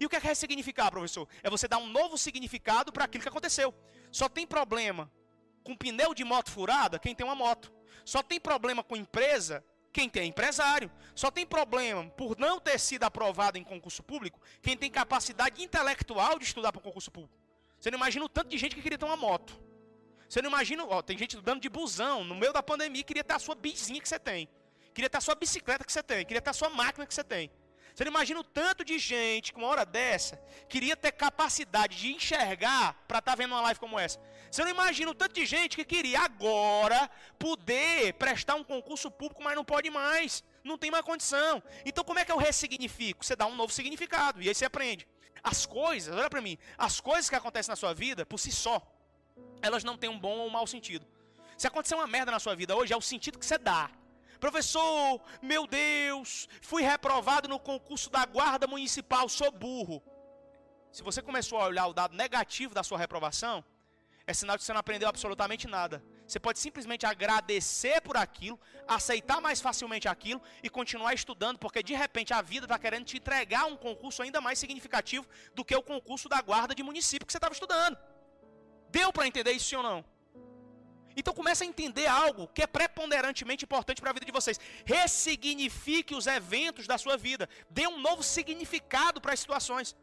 E o que é ressignificar, professor? É você dar um novo significado para aquilo que aconteceu. Só tem problema com pneu de moto furada quem tem uma moto. Só tem problema com empresa quem tem empresário. Só tem problema por não ter sido aprovado em concurso público quem tem capacidade intelectual de estudar para um concurso público. Você não imagina o tanto de gente que queria ter uma moto. Você não imagina, ó, tem gente andando de busão no meio da pandemia queria ter a sua bizinha que você tem. Queria ter a sua bicicleta que você tem, queria ter a sua máquina que você tem. Você não imagina o tanto de gente que uma hora dessa queria ter capacidade de enxergar para estar tá vendo uma live como essa. Você não imagina o tanto de gente que queria agora poder prestar um concurso público, mas não pode mais. Não tem mais condição. Então como é que eu ressignifico? Você dá um novo significado e aí você aprende. As coisas, olha para mim, as coisas que acontecem na sua vida, por si só, elas não têm um bom ou um mau sentido. Se acontecer uma merda na sua vida hoje, é o sentido que você dá. Professor, meu Deus, fui reprovado no concurso da Guarda Municipal, sou burro. Se você começou a olhar o dado negativo da sua reprovação, é sinal de que você não aprendeu absolutamente nada. Você pode simplesmente agradecer por aquilo, aceitar mais facilmente aquilo e continuar estudando, porque de repente a vida está querendo te entregar um concurso ainda mais significativo do que o concurso da guarda de município que você estava estudando. Deu para entender isso sim ou não? Então comece a entender algo que é preponderantemente importante para a vida de vocês. Ressignifique os eventos da sua vida. Dê um novo significado para as situações.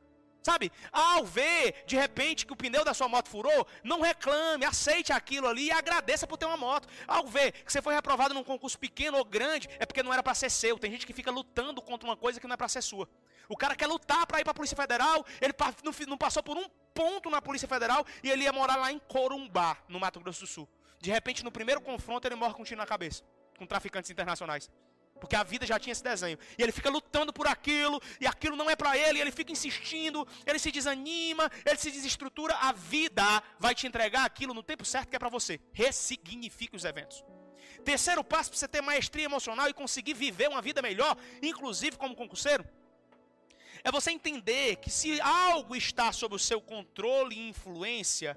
Sabe? Ao ver, de repente, que o pneu da sua moto furou, não reclame, aceite aquilo ali e agradeça por ter uma moto. Ao ver que você foi reprovado num concurso pequeno ou grande, é porque não era para ser seu. Tem gente que fica lutando contra uma coisa que não é para ser sua. O cara quer lutar para ir para a Polícia Federal, ele não passou por um ponto na Polícia Federal e ele ia morar lá em Corumbá, no Mato Grosso do Sul. De repente, no primeiro confronto, ele morre com um tiro na cabeça. Com traficantes internacionais. Porque a vida já tinha esse desenho. E ele fica lutando por aquilo, e aquilo não é para ele, ele fica insistindo, ele se desanima, ele se desestrutura. A vida vai te entregar aquilo no tempo certo que é para você. Ressignifique os eventos. Terceiro passo para você ter maestria emocional e conseguir viver uma vida melhor, inclusive como concurseiro, é você entender que se algo está sob o seu controle e influência,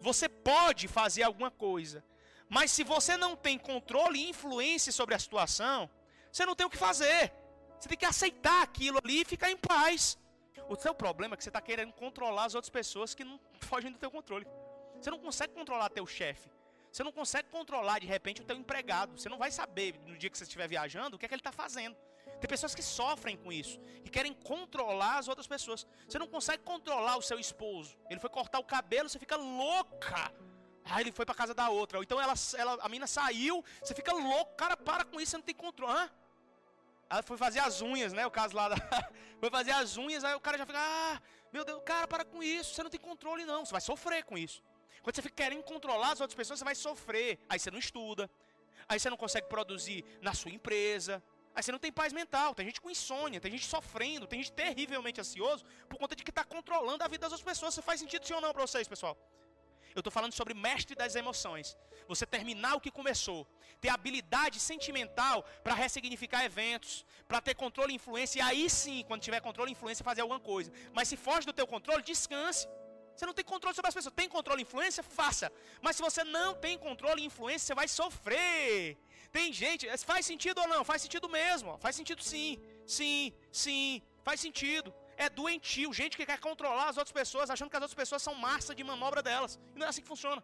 você pode fazer alguma coisa. Mas se você não tem controle e influência sobre a situação, você não tem o que fazer. Você tem que aceitar aquilo ali e ficar em paz. O seu problema é que você está querendo controlar as outras pessoas que não fogem do teu controle. Você não consegue controlar teu chefe. Você não consegue controlar de repente o teu empregado. Você não vai saber no dia que você estiver viajando o que é que ele está fazendo. Tem pessoas que sofrem com isso, que querem controlar as outras pessoas. Você não consegue controlar o seu esposo. Ele foi cortar o cabelo, você fica louca. Ah, ele foi para casa da outra. Ou então ela, ela, a mina saiu, você fica louco, cara, para com isso, você não tem controle. Hã? Ela foi fazer as unhas, né? O caso lá da... foi fazer as unhas, aí o cara já fica, ah, meu Deus, cara, para com isso, você não tem controle não, você vai sofrer com isso. Quando você fica querendo controlar as outras pessoas, você vai sofrer. Aí você não estuda, aí você não consegue produzir na sua empresa, Aí você não tem paz mental, tem gente com insônia, tem gente sofrendo, tem gente terrivelmente ansioso por conta de que está controlando a vida das outras pessoas. Você faz sentido sim ou não para vocês, pessoal? Eu estou falando sobre mestre das emoções. Você terminar o que começou. Ter habilidade sentimental para ressignificar eventos, para ter controle e influência. E aí sim, quando tiver controle e influência, fazer alguma coisa. Mas se foge do teu controle, descanse. Você não tem controle sobre as pessoas. Tem controle e influência? Faça. Mas se você não tem controle e influência, você vai sofrer. Tem gente, faz sentido ou não? Faz sentido mesmo. Faz sentido sim. Sim, sim. Faz sentido. É doentio. Gente que quer controlar as outras pessoas, achando que as outras pessoas são massa de manobra delas. E não é assim que funciona.